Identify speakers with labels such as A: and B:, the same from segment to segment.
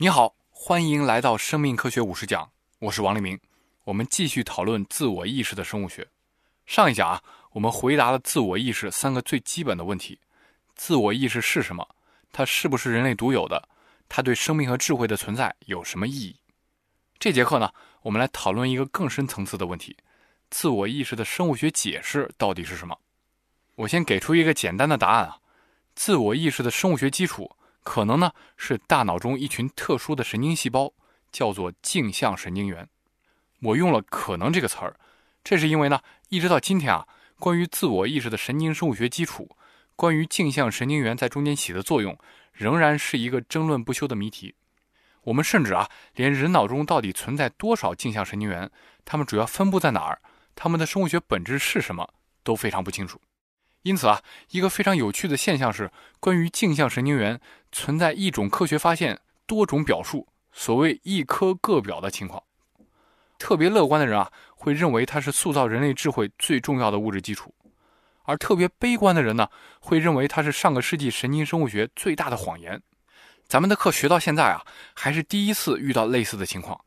A: 你好，欢迎来到生命科学五十讲，我是王立明。我们继续讨论自我意识的生物学。上一讲啊，我们回答了自我意识三个最基本的问题：自我意识是什么？它是不是人类独有的？它对生命和智慧的存在有什么意义？这节课呢，我们来讨论一个更深层次的问题：自我意识的生物学解释到底是什么？我先给出一个简单的答案啊，自我意识的生物学基础。可能呢是大脑中一群特殊的神经细胞，叫做镜像神经元。我用了“可能”这个词儿，这是因为呢，一直到今天啊，关于自我意识的神经生物学基础，关于镜像神经元在中间起的作用，仍然是一个争论不休的谜题。我们甚至啊，连人脑中到底存在多少镜像神经元，它们主要分布在哪儿，它们的生物学本质是什么，都非常不清楚。因此啊，一个非常有趣的现象是，关于镜像神经元存在一种科学发现多种表述，所谓一科各表的情况。特别乐观的人啊，会认为它是塑造人类智慧最重要的物质基础；而特别悲观的人呢，会认为它是上个世纪神经生物学最大的谎言。咱们的课学到现在啊，还是第一次遇到类似的情况。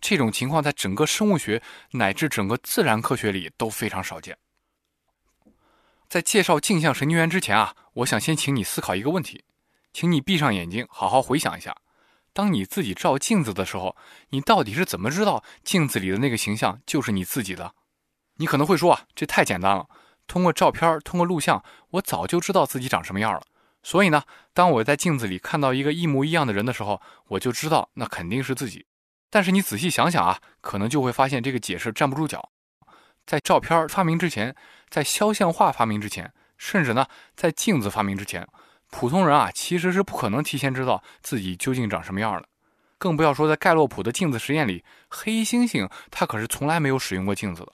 A: 这种情况在整个生物学乃至整个自然科学里都非常少见。在介绍镜像神经元之前啊，我想先请你思考一个问题，请你闭上眼睛，好好回想一下，当你自己照镜子的时候，你到底是怎么知道镜子里的那个形象就是你自己的？你可能会说啊，这太简单了，通过照片，通过录像，我早就知道自己长什么样了。所以呢，当我在镜子里看到一个一模一样的人的时候，我就知道那肯定是自己。但是你仔细想想啊，可能就会发现这个解释站不住脚。在照片发明之前，在肖像画发明之前，甚至呢，在镜子发明之前，普通人啊其实是不可能提前知道自己究竟长什么样的。更不要说在盖洛普的镜子实验里，黑猩猩它可是从来没有使用过镜子的。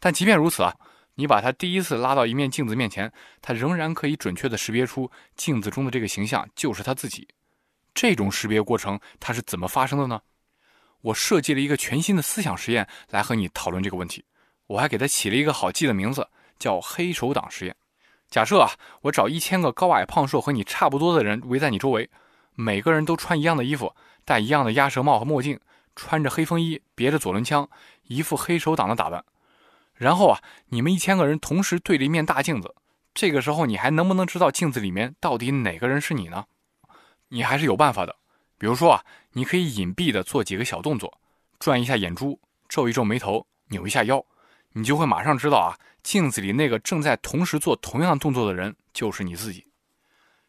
A: 但即便如此啊，你把它第一次拉到一面镜子面前，它仍然可以准确地识别出镜子中的这个形象就是他自己。这种识别过程它是怎么发生的呢？我设计了一个全新的思想实验来和你讨论这个问题。我还给它起了一个好记的名字，叫“黑手党实验”。假设啊，我找一千个高矮胖瘦和你差不多的人围在你周围，每个人都穿一样的衣服，戴一样的鸭舌帽和墨镜，穿着黑风衣，别着左轮枪，一副黑手党的打扮。然后啊，你们一千个人同时对着一面大镜子，这个时候你还能不能知道镜子里面到底哪个人是你呢？你还是有办法的。比如说啊，你可以隐蔽的做几个小动作，转一下眼珠，皱一皱眉头，扭一下腰。你就会马上知道啊，镜子里那个正在同时做同样动作的人就是你自己。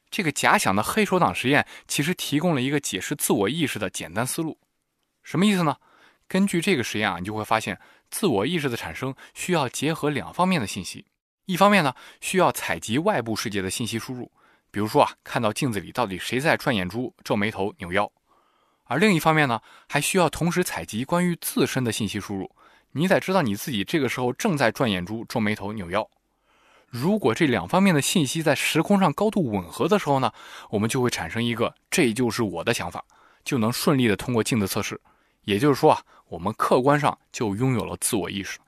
A: 这个假想的黑手党实验其实提供了一个解释自我意识的简单思路。什么意思呢？根据这个实验啊，你就会发现，自我意识的产生需要结合两方面的信息。一方面呢，需要采集外部世界的信息输入，比如说啊，看到镜子里到底谁在转眼珠、皱眉头、扭腰；而另一方面呢，还需要同时采集关于自身的信息输入。你得知道你自己这个时候正在转眼珠、皱眉头、扭腰。如果这两方面的信息在时空上高度吻合的时候呢，我们就会产生一个“这就是我的想法”，就能顺利的通过镜子测试。也就是说啊，我们客观上就拥有了自我意识。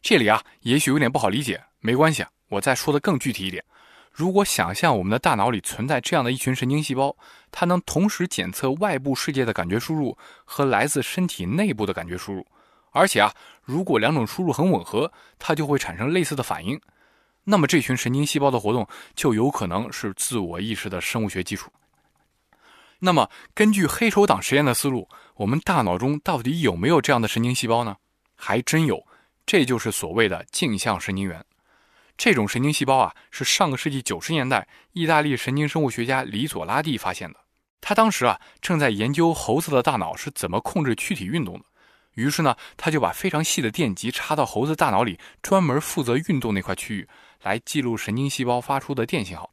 A: 这里啊，也许有点不好理解，没关系，我再说的更具体一点。如果想象我们的大脑里存在这样的一群神经细胞，它能同时检测外部世界的感觉输入和来自身体内部的感觉输入。而且啊，如果两种输入很吻合，它就会产生类似的反应。那么这群神经细胞的活动就有可能是自我意识的生物学基础。那么根据黑手党实验的思路，我们大脑中到底有没有这样的神经细胞呢？还真有，这就是所谓的镜像神经元。这种神经细胞啊，是上个世纪九十年代意大利神经生物学家里佐拉蒂发现的。他当时啊，正在研究猴子的大脑是怎么控制躯体运动的。于是呢，他就把非常细的电极插到猴子大脑里，专门负责运动那块区域，来记录神经细胞发出的电信号。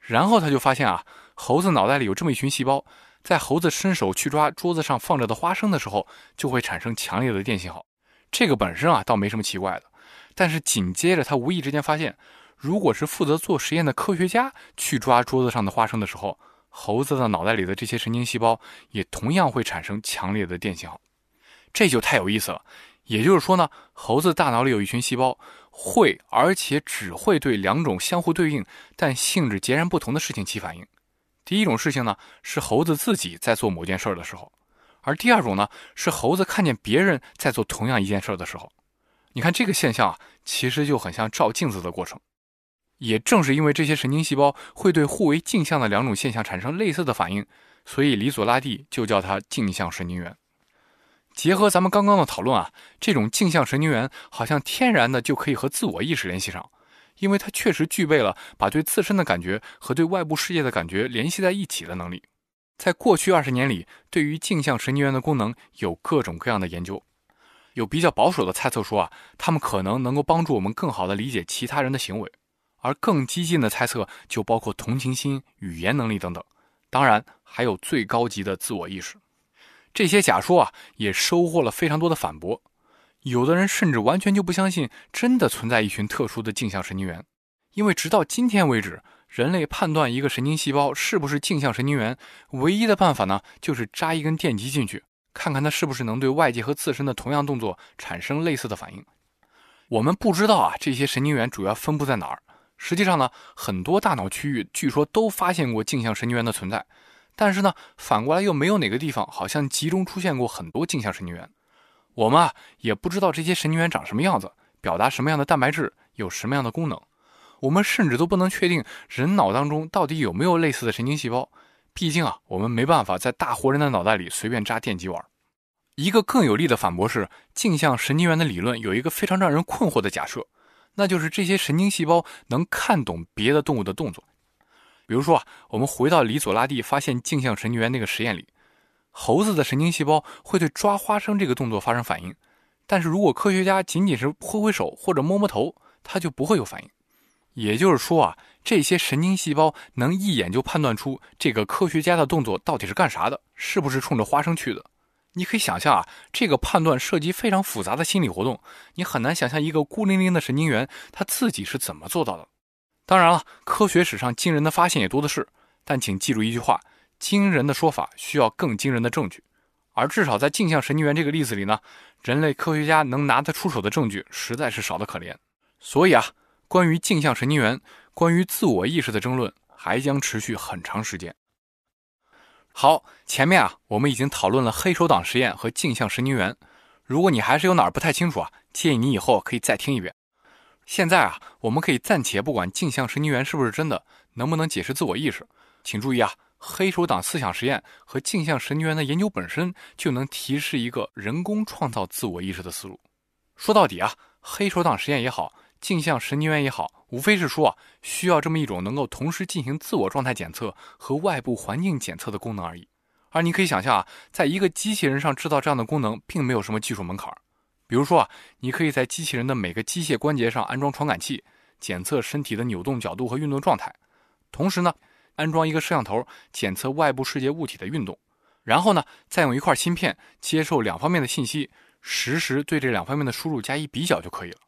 A: 然后他就发现啊，猴子脑袋里有这么一群细胞，在猴子伸手去抓桌子上放着的花生的时候，就会产生强烈的电信号。这个本身啊，倒没什么奇怪的。但是紧接着他无意之间发现，如果是负责做实验的科学家去抓桌子上的花生的时候，猴子的脑袋里的这些神经细胞也同样会产生强烈的电信号。这就太有意思了，也就是说呢，猴子大脑里有一群细胞，会而且只会对两种相互对应但性质截然不同的事情起反应。第一种事情呢，是猴子自己在做某件事的时候；而第二种呢，是猴子看见别人在做同样一件事的时候。你看这个现象啊，其实就很像照镜子的过程。也正是因为这些神经细胞会对互为镜像的两种现象产生类似的反应，所以李佐拉蒂就叫它镜像神经元。结合咱们刚刚的讨论啊，这种镜像神经元好像天然的就可以和自我意识联系上。因为它确实具备了把对自身的感觉和对外部世界的感觉联系在一起的能力。在过去二十年里，对于镜像神经元的功能有各种各样的研究。有比较保守的猜测说啊，它们可能能够帮助我们更好地理解其他人的行为；而更激进的猜测就包括同情心、语言能力等等。当然，还有最高级的自我意识。这些假说啊，也收获了非常多的反驳。有的人甚至完全就不相信真的存在一群特殊的镜像神经元，因为直到今天为止，人类判断一个神经细胞是不是镜像神经元，唯一的办法呢，就是扎一根电极进去，看看它是不是能对外界和自身的同样动作产生类似的反应。我们不知道啊，这些神经元主要分布在哪儿。实际上呢，很多大脑区域据说都发现过镜像神经元的存在，但是呢，反过来又没有哪个地方好像集中出现过很多镜像神经元。我们啊也不知道这些神经元长什么样子，表达什么样的蛋白质，有什么样的功能。我们甚至都不能确定人脑当中到底有没有类似的神经细胞。毕竟啊，我们没办法在大活人的脑袋里随便扎电极玩。一个更有力的反驳是，镜像神经元的理论有一个非常让人困惑的假设，那就是这些神经细胞能看懂别的动物的动作。比如说啊，我们回到李索拉蒂发现镜像神经元那个实验里。猴子的神经细胞会对抓花生这个动作发生反应，但是如果科学家仅仅是挥挥手或者摸摸头，它就不会有反应。也就是说啊，这些神经细胞能一眼就判断出这个科学家的动作到底是干啥的，是不是冲着花生去的。你可以想象啊，这个判断涉及非常复杂的心理活动，你很难想象一个孤零零的神经元他自己是怎么做到的。当然了，科学史上惊人的发现也多的是，但请记住一句话。惊人的说法需要更惊人的证据，而至少在镜像神经元这个例子里呢，人类科学家能拿得出手的证据实在是少得可怜。所以啊，关于镜像神经元、关于自我意识的争论还将持续很长时间。好，前面啊，我们已经讨论了黑手党实验和镜像神经元。如果你还是有哪儿不太清楚啊，建议你以后可以再听一遍。现在啊，我们可以暂且不管镜像神经元是不是真的，能不能解释自我意识，请注意啊。黑手党思想实验和镜像神经元的研究本身就能提示一个人工创造自我意识的思路。说到底啊，黑手党实验也好，镜像神经元也好，无非是说啊，需要这么一种能够同时进行自我状态检测和外部环境检测的功能而已。而你可以想象啊，在一个机器人上制造这样的功能，并没有什么技术门槛。比如说啊，你可以在机器人的每个机械关节上安装传感器，检测身体的扭动角度和运动状态，同时呢。安装一个摄像头，检测外部世界物体的运动，然后呢，再用一块芯片接受两方面的信息，实时对这两方面的输入加以比较就可以了。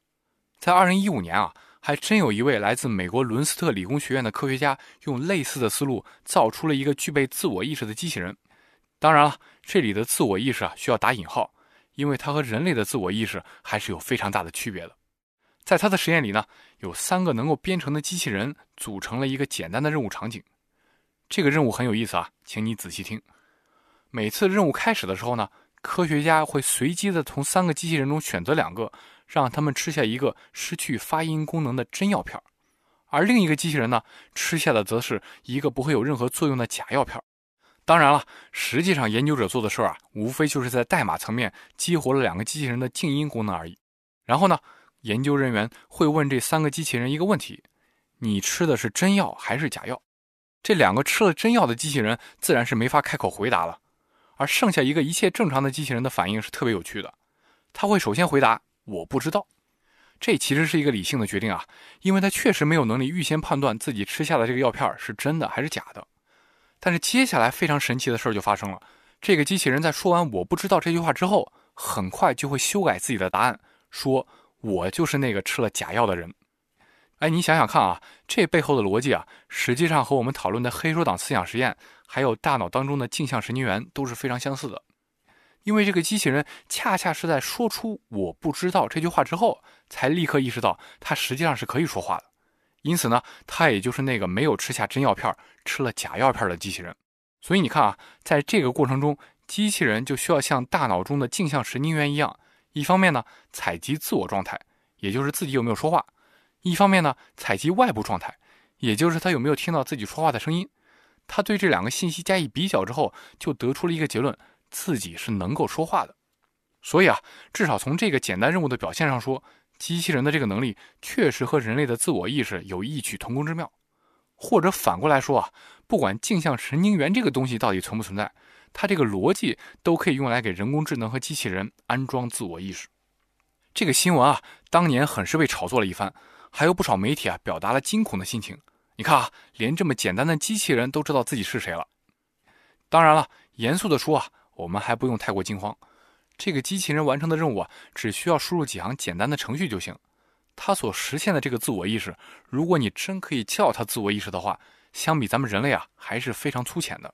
A: 在二零一五年啊，还真有一位来自美国伦斯特理工学院的科学家，用类似的思路造出了一个具备自我意识的机器人。当然了，这里的自我意识啊需要打引号，因为它和人类的自我意识还是有非常大的区别的。在他的实验里呢，有三个能够编程的机器人组成了一个简单的任务场景。这个任务很有意思啊，请你仔细听。每次任务开始的时候呢，科学家会随机的从三个机器人中选择两个，让他们吃下一个失去发音功能的真药片而另一个机器人呢，吃下的则是一个不会有任何作用的假药片当然了，实际上研究者做的事儿啊，无非就是在代码层面激活了两个机器人的静音功能而已。然后呢，研究人员会问这三个机器人一个问题：你吃的是真药还是假药？这两个吃了真药的机器人自然是没法开口回答了，而剩下一个一切正常的机器人的反应是特别有趣的，他会首先回答我不知道，这其实是一个理性的决定啊，因为他确实没有能力预先判断自己吃下的这个药片是真的还是假的。但是接下来非常神奇的事儿就发生了，这个机器人在说完我不知道这句话之后，很快就会修改自己的答案，说我就是那个吃了假药的人。哎，你想想看啊，这背后的逻辑啊，实际上和我们讨论的黑手党思想实验，还有大脑当中的镜像神经元都是非常相似的。因为这个机器人恰恰是在说出“我不知道”这句话之后，才立刻意识到它实际上是可以说话的。因此呢，它也就是那个没有吃下真药片，吃了假药片的机器人。所以你看啊，在这个过程中，机器人就需要像大脑中的镜像神经元一样，一方面呢采集自我状态，也就是自己有没有说话；一方面呢采集外部状态，也就是他有没有听到自己说话的声音。他对这两个信息加以比较之后，就得出了一个结论：自己是能够说话的。所以啊，至少从这个简单任务的表现上说，机器人的这个能力确实和人类的自我意识有异曲同工之妙。或者反过来说啊，不管镜像神经元这个东西到底存不存在，它这个逻辑都可以用来给人工智能和机器人安装自我意识。这个新闻啊，当年很是被炒作了一番，还有不少媒体啊表达了惊恐的心情。你看啊，连这么简单的机器人都知道自己是谁了。当然了，严肃的说啊，我们还不用太过惊慌。这个机器人完成的任务啊，只需要输入几行简单的程序就行。它所实现的这个自我意识，如果你真可以叫它自我意识的话，相比咱们人类啊，还是非常粗浅的。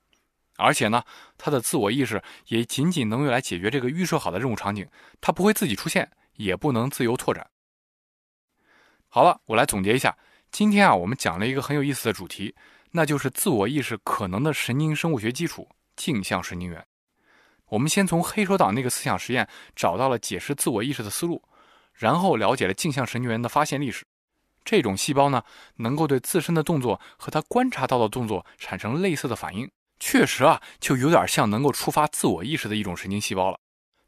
A: 而且呢，它的自我意识也仅仅能用来解决这个预设好的任务场景，它不会自己出现，也不能自由拓展。好了，我来总结一下。今天啊，我们讲了一个很有意思的主题，那就是自我意识可能的神经生物学基础——镜像神经元。我们先从黑手党那个思想实验找到了解释自我意识的思路，然后了解了镜像神经元的发现历史。这种细胞呢，能够对自身的动作和它观察到的动作产生类似的反应，确实啊，就有点像能够触发自我意识的一种神经细胞了。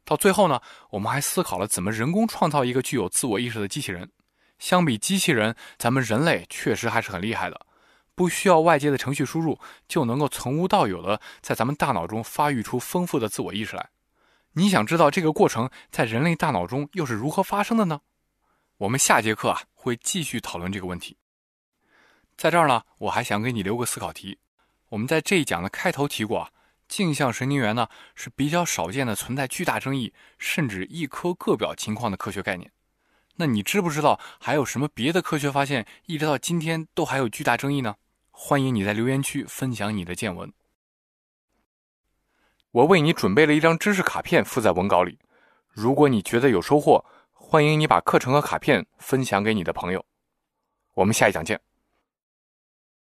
A: 到最后呢，我们还思考了怎么人工创造一个具有自我意识的机器人。相比机器人，咱们人类确实还是很厉害的，不需要外界的程序输入，就能够从无到有的在咱们大脑中发育出丰富的自我意识来。你想知道这个过程在人类大脑中又是如何发生的呢？我们下节课啊会继续讨论这个问题。在这儿呢，我还想给你留个思考题。我们在这一讲的开头提过啊，镜像神经元呢是比较少见的存在巨大争议，甚至一颗个表情况的科学概念。那你知不知道还有什么别的科学发现，一直到今天都还有巨大争议呢？欢迎你在留言区分享你的见闻。我为你准备了一张知识卡片，附在文稿里。如果你觉得有收获，欢迎你把课程和卡片分享给你的朋友。我们下一讲见。